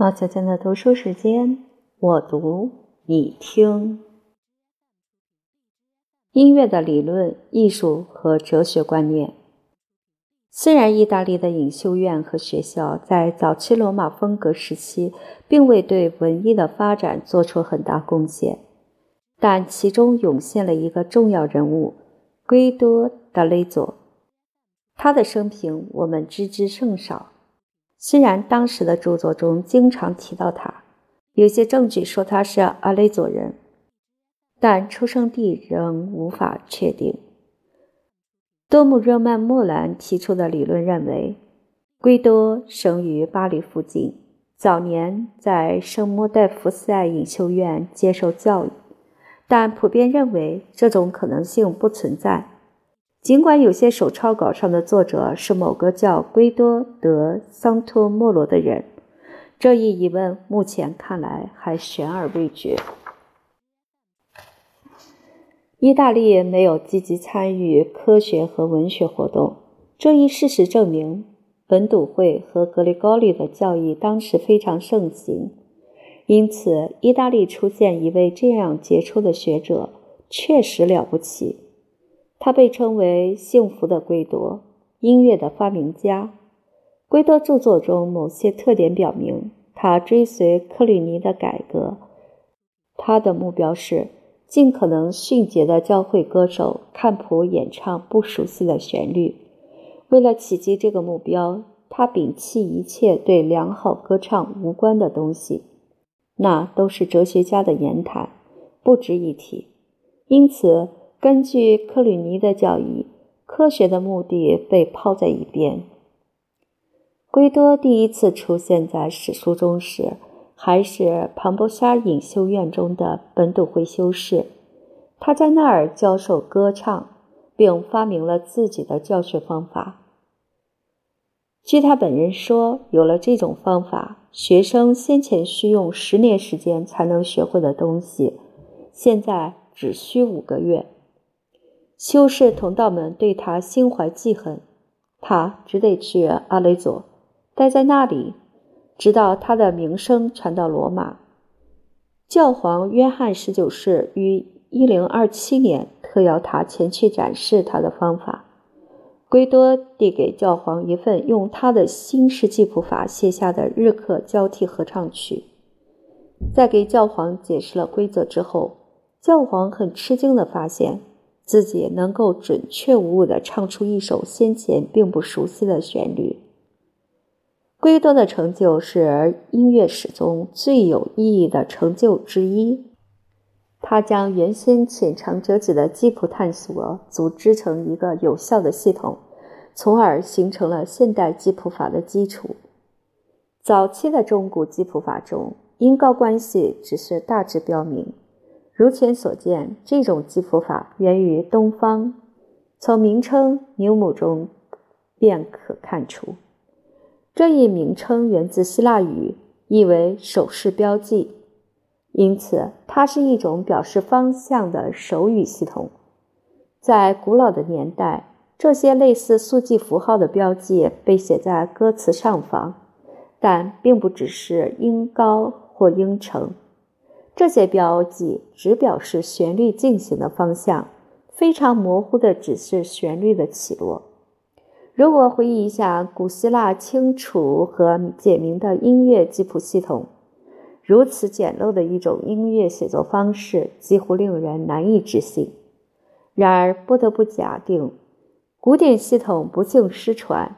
毛小娟的读书时间，我读你听。音乐的理论、艺术和哲学观念。虽然意大利的隐修院和学校在早期罗马风格时期并未对文艺的发展做出很大贡献，但其中涌现了一个重要人物——圭多·达雷佐。他的生平我们知之甚少。虽然当时的著作中经常提到他，有些证据说他是阿雷佐人，但出生地仍无法确定。多姆热曼莫兰提出的理论认为，圭多生于巴黎附近，早年在圣莫代福塞隐修院接受教育，但普遍认为这种可能性不存在。尽管有些手抄稿上的作者是某个叫圭多·德桑托莫罗的人，这一疑问目前看来还悬而未决。意大利没有积极参与科学和文学活动，这一事实证明，本笃会和格里高利的教义当时非常盛行。因此，意大利出现一位这样杰出的学者，确实了不起。他被称为“幸福的圭多”，音乐的发明家。圭多著作中某些特点表明，他追随克吕尼的改革。他的目标是尽可能迅捷地教会歌手看谱演唱不熟悉的旋律。为了企及这个目标，他摒弃一切对良好歌唱无关的东西，那都是哲学家的言谈，不值一提。因此。根据克吕尼的教义，科学的目的被抛在一边。圭多第一次出现在史书中时，还是庞博沙隐修院中的本笃会修士。他在那儿教授歌唱，并发明了自己的教学方法。据他本人说，有了这种方法，学生先前需用十年时间才能学会的东西，现在只需五个月。修士同道们对他心怀记恨，他只得去阿雷佐，待在那里，直到他的名声传到罗马。教皇约翰十九世于一零二七年特邀他前去展示他的方法。圭多递给教皇一份用他的新式记谱法写下的日课交替合唱曲。在给教皇解释了规则之后，教皇很吃惊地发现。自己能够准确无误地唱出一首先前并不熟悉的旋律。圭多的成就是音乐史中最有意义的成就之一。他将原先浅尝辄止的基谱探索组织成一个有效的系统，从而形成了现代基谱法的基础。早期的中古基谱法中，音高关系只是大致标明。如前所见，这种记谱法源于东方，从名称“牛姆”中便可看出。这一名称源自希腊语，意为手势标记，因此它是一种表示方向的手语系统。在古老的年代，这些类似速记符号的标记被写在歌词上方，但并不只是音高或音程。这些标记只表示旋律进行的方向，非常模糊的指示旋律的起落。如果回忆一下古希腊清楚和简明的音乐记谱系统，如此简陋的一种音乐写作方式几乎令人难以置信。然而，不得不假定，古典系统不幸失传，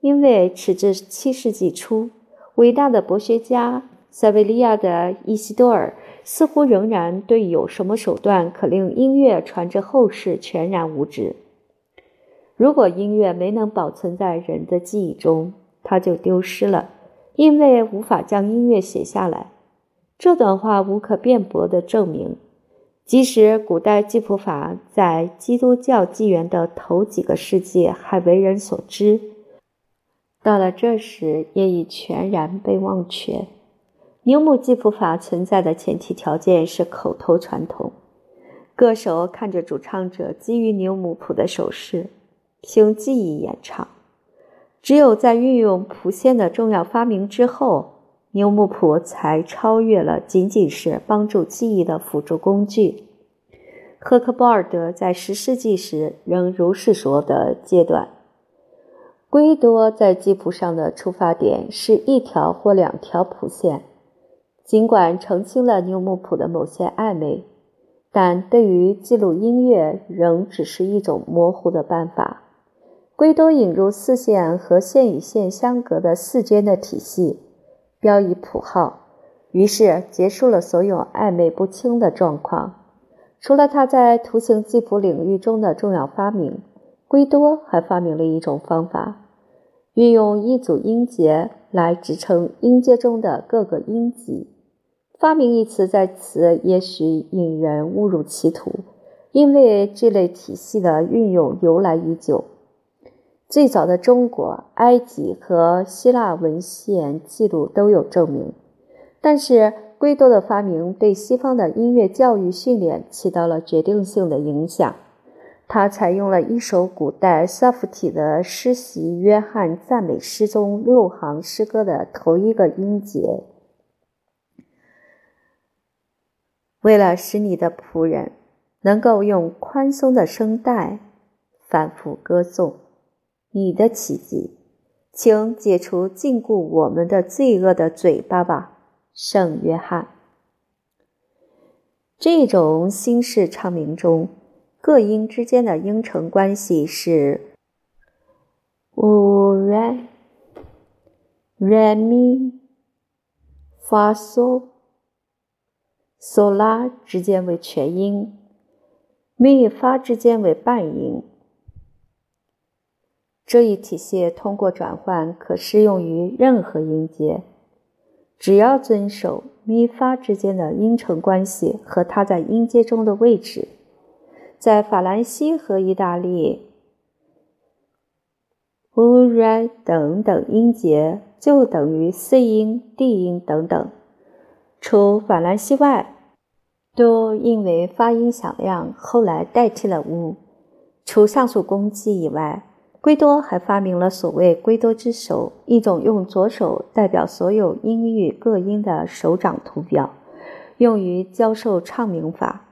因为迟至七世纪初，伟大的博学家塞维利亚的伊西多尔。似乎仍然对有什么手段可令音乐传至后世全然无知。如果音乐没能保存在人的记忆中，它就丢失了，因为无法将音乐写下来。这段话无可辩驳地证明，即使古代记谱法在基督教纪元的头几个世纪还为人所知，到了这时也已全然被忘却。牛姆记谱法存在的前提条件是口头传统，歌手看着主唱者基于牛姆谱的手势，凭记忆演唱。只有在运用谱线的重要发明之后，牛姆谱才超越了仅仅是帮助记忆的辅助工具。赫克鲍尔德在十世纪时仍如是说的阶段。圭多在记谱上的出发点是一条或两条谱线，尽管澄清了牛姆谱的某些暧昧，但对于记录音乐仍只是一种模糊的办法。圭多引入四线和线与线相隔的四间的体系，标以谱号，于是结束了所有暧昧不清的状况。除了他在图形记谱领域中的重要发明，圭多还发明了一种方法。运用一组音节来支撑音阶中的各个音级。发明一词在此也许引人误入歧途，因为这类体系的运用由来已久。最早的中国、埃及和希腊文献记录都有证明。但是，圭多的发明对西方的音乐教育训练起到了决定性的影响。他采用了一首古代萨夫体的诗习约翰赞美诗中六行诗歌的头一个音节，为了使你的仆人能够用宽松的声带反复歌颂你的奇迹，请解除禁锢我们的罪恶的嘴巴吧，圣约翰。这种新式唱名中。各音之间的音程关系是 re、re mi、fa sol、索拉之间为全音咪发之间为半音。这一体系通过转换可适用于任何音阶，只要遵守咪发之间的音程关系和它在音阶中的位置。在法兰西和意大利，u、r、等等音节就等于 C 音、D 音等等。除法兰西外，都因为发音响亮，后来代替了乌。除上述功绩以外，圭多还发明了所谓圭多之手，一种用左手代表所有音域各音的手掌图表，用于教授唱名法。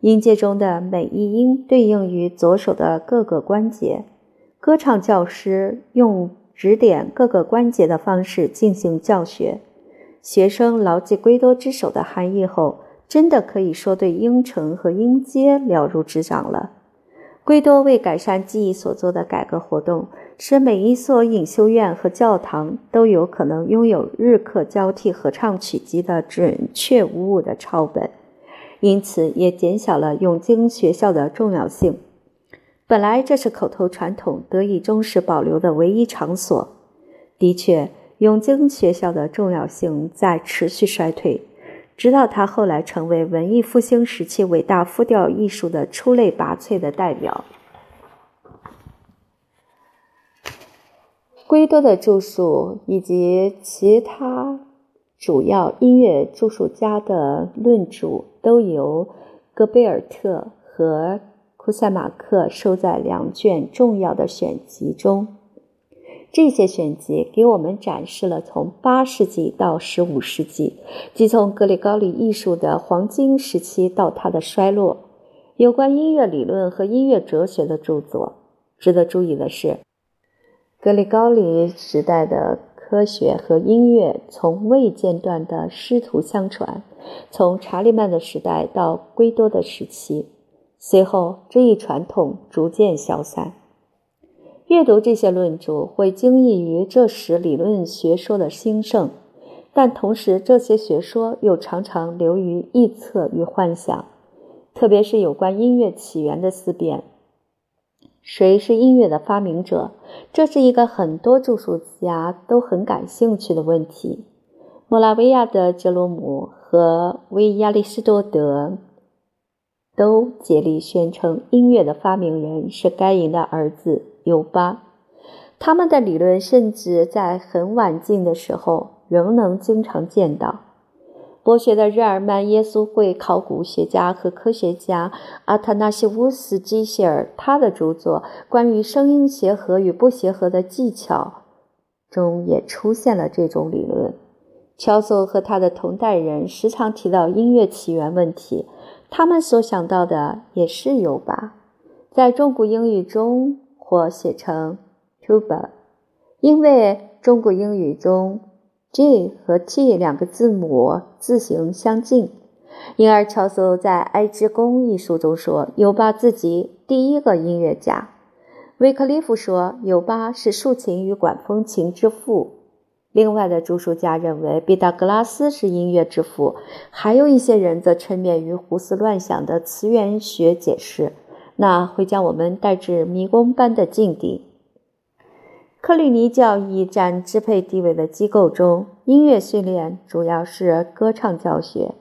音阶中的每一音对应于左手的各个关节。歌唱教师用指点各个关节的方式进行教学。学生牢记圭多之手的含义后，真的可以说对音程和音阶了如指掌了。圭多为改善记忆所做的改革活动，使每一所隐修院和教堂都有可能拥有日课交替合唱曲集的准确无误的抄本。因此，也减小了永经学校的重要性。本来这是口头传统得以忠实保留的唯一场所。的确，永经学校的重要性在持续衰退，直到他后来成为文艺复兴时期伟大复调艺术的出类拔萃的代表。圭多的著述以及其他。主要音乐著述家的论著都由戈贝尔特和库塞马克收在两卷重要的选集中。这些选集给我们展示了从八世纪到十五世纪，即从格里高利艺术的黄金时期到它的衰落，有关音乐理论和音乐哲学的著作。值得注意的是，格里高利时代的。科学和音乐从未间断的师徒相传，从查理曼的时代到圭多的时期，随后这一传统逐渐消散。阅读这些论著会惊异于这时理论学说的兴盛，但同时这些学说又常常流于臆测与幻想，特别是有关音乐起源的思辨。谁是音乐的发明者？这是一个很多著述家都很感兴趣的问题。莫拉维亚的杰罗姆和维亚里士多德都竭力宣称音乐的发明人是该隐的儿子尤巴。他们的理论甚至在很晚近的时候仍能经常见到。博学的日耳曼耶稣会考古学家和科学家阿塔纳西乌斯基希尔，他的著作关于声音协和与不协和的技巧中也出现了这种理论。乔叟和他的同代人时常提到音乐起源问题，他们所想到的也是有吧。在中古英语中，或写成 tuba，因为中古英语中 j 和 t 两个字母字形相近，因而乔叟在《哀之宫》一书中说，尤巴自己第一个音乐家。维克利夫说，尤巴是竖琴与管风琴之父。另外的著述家认为，毕达哥拉斯是音乐之父，还有一些人则沉湎于胡思乱想的词源学解释。那会将我们带至迷宫般的境地。克里尼教义占支配地位的机构中，音乐训练主要是歌唱教学。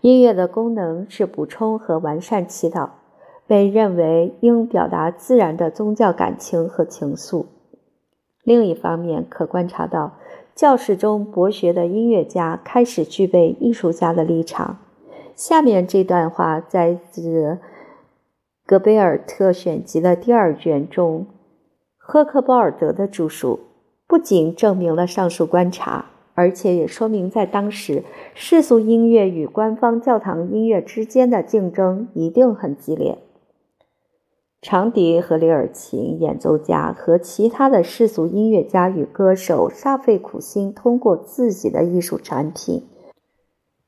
音乐的功能是补充和完善祈祷，被认为应表达自然的宗教感情和情愫。另一方面，可观察到教室中博学的音乐家开始具备艺术家的立场。下面这段话摘自。格贝尔特选集的第二卷中，赫克鲍尔德的著述不仅证明了上述观察，而且也说明在当时世俗音乐与官方教堂音乐之间的竞争一定很激烈。长笛和里尔琴演奏家和其他的世俗音乐家与歌手煞费苦心，通过自己的艺术产品、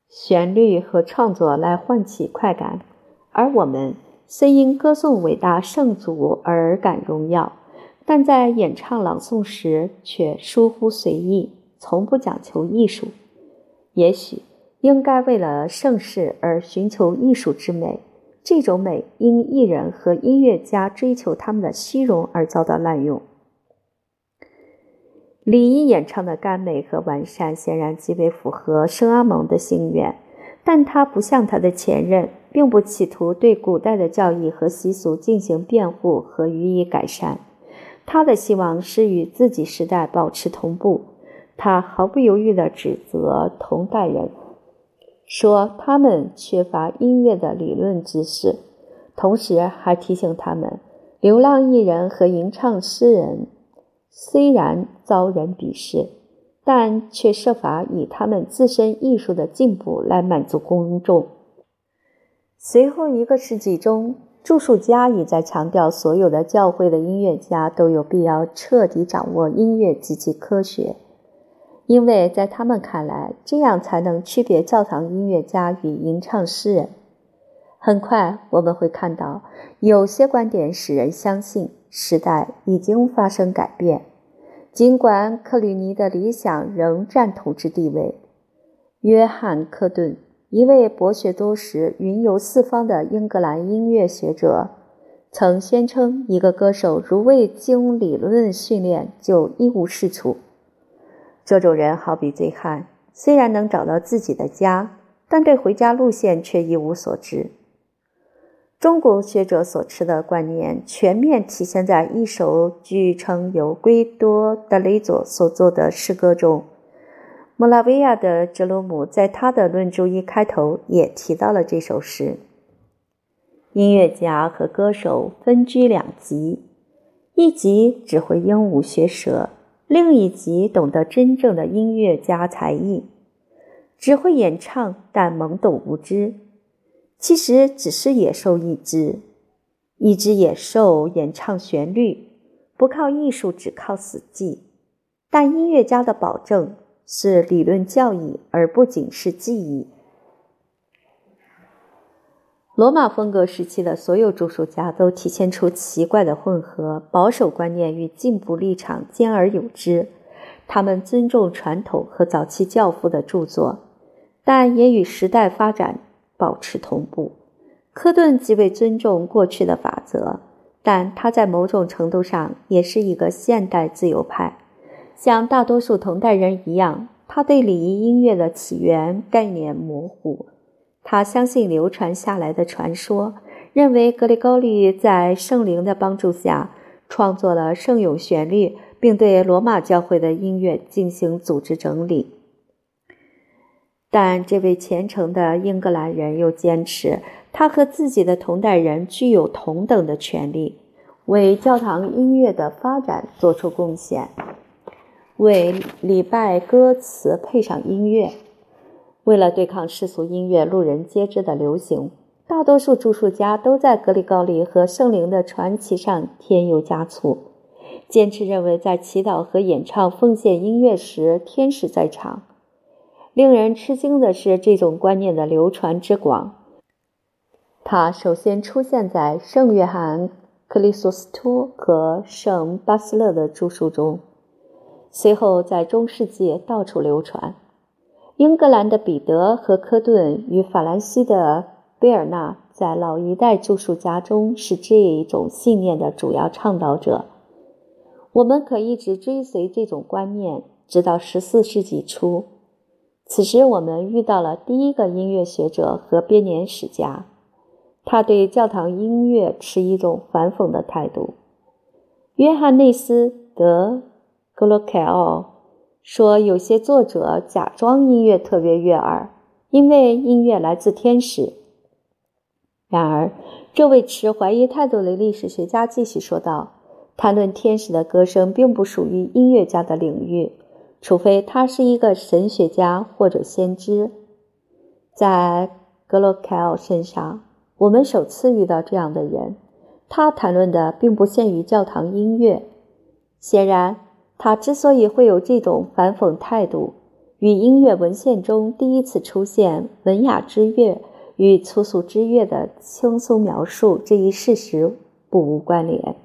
旋律和创作来唤起快感，而我们。虽因歌颂伟大圣祖而感荣耀，但在演唱朗诵时却疏忽随意，从不讲求艺术。也许应该为了盛世而寻求艺术之美，这种美因艺人和音乐家追求他们的虚荣而遭到滥用。李一演唱的甘美和完善，显然极为符合圣阿蒙的心愿，但他不像他的前任。并不企图对古代的教义和习俗进行辩护和予以改善，他的希望是与自己时代保持同步。他毫不犹豫地指责同代人，说他们缺乏音乐的理论知识，同时还提醒他们，流浪艺人和吟唱诗人虽然遭人鄙视，但却设法以他们自身艺术的进步来满足公众。随后一个世纪中，著述家已在强调，所有的教会的音乐家都有必要彻底掌握音乐及其科学，因为在他们看来，这样才能区别教堂音乐家与吟唱诗人。很快，我们会看到有些观点使人相信时代已经发生改变，尽管克吕尼的理想仍占统治地位。约翰·克顿。一位博学多识、云游四方的英格兰音乐学者，曾宣称：一个歌手如未经理论训练，就一无是处。这种人好比醉汉，虽然能找到自己的家，但对回家路线却一无所知。中国学者所持的观念，全面体现在一首据称由圭多·德雷佐所作的诗歌中。莫拉维亚的哲罗姆在他的论著一开头也提到了这首诗。音乐家和歌手分居两极，一级只会鹦鹉学舌，另一级懂得真正的音乐家才艺，只会演唱但懵懂无知。其实只是野兽一只，一只野兽演唱旋律，不靠艺术，只靠死记。但音乐家的保证。是理论教义，而不仅是记忆。罗马风格时期的所有著述家都体现出奇怪的混合，保守观念与进步立场兼而有之。他们尊重传统和早期教父的著作，但也与时代发展保持同步。科顿极为尊重过去的法则，但他在某种程度上也是一个现代自由派。像大多数同代人一样，他对礼仪音乐的起源概念模糊。他相信流传下来的传说，认为格里高利在圣灵的帮助下创作了圣咏旋律，并对罗马教会的音乐进行组织整理。但这位虔诚的英格兰人又坚持，他和自己的同代人具有同等的权利，为教堂音乐的发展做出贡献。为礼拜歌词配上音乐。为了对抗世俗音乐路人皆知的流行，大多数著述家都在格里高利和圣灵的传奇上添油加醋，坚持认为在祈祷和演唱奉献音乐时，天使在场。令人吃惊的是，这种观念的流传之广。它首先出现在圣约翰·克里索斯托和圣巴斯勒的著述中，随后在中世纪到处流传。英格兰的彼得和科顿与法兰西的贝尔纳在老一代著述家中是这一种信念的主要倡导者。我们可一直追随这种观念，直到十四世纪初。此时，我们遇到了第一个音乐学者和编年史家，他对教堂音乐持一种反讽的态度。约翰内斯·德·格罗凯奥说：“有些作者假装音乐特别悦耳，因为音乐来自天使。”然而，这位持怀疑态度的历史学家继续说道：“谈论天使的歌声，并不属于音乐家的领域。”除非他是一个神学家或者先知，在格罗凯奥身上，我们首次遇到这样的人。他谈论的并不限于教堂音乐。显然，他之所以会有这种反讽态度，与音乐文献中第一次出现文雅之乐与粗俗之乐的轻松描述这一事实不无关联。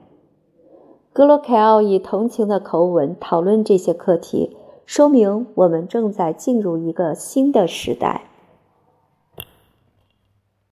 格罗凯奥以同情的口吻讨论这些课题。说明我们正在进入一个新的时代。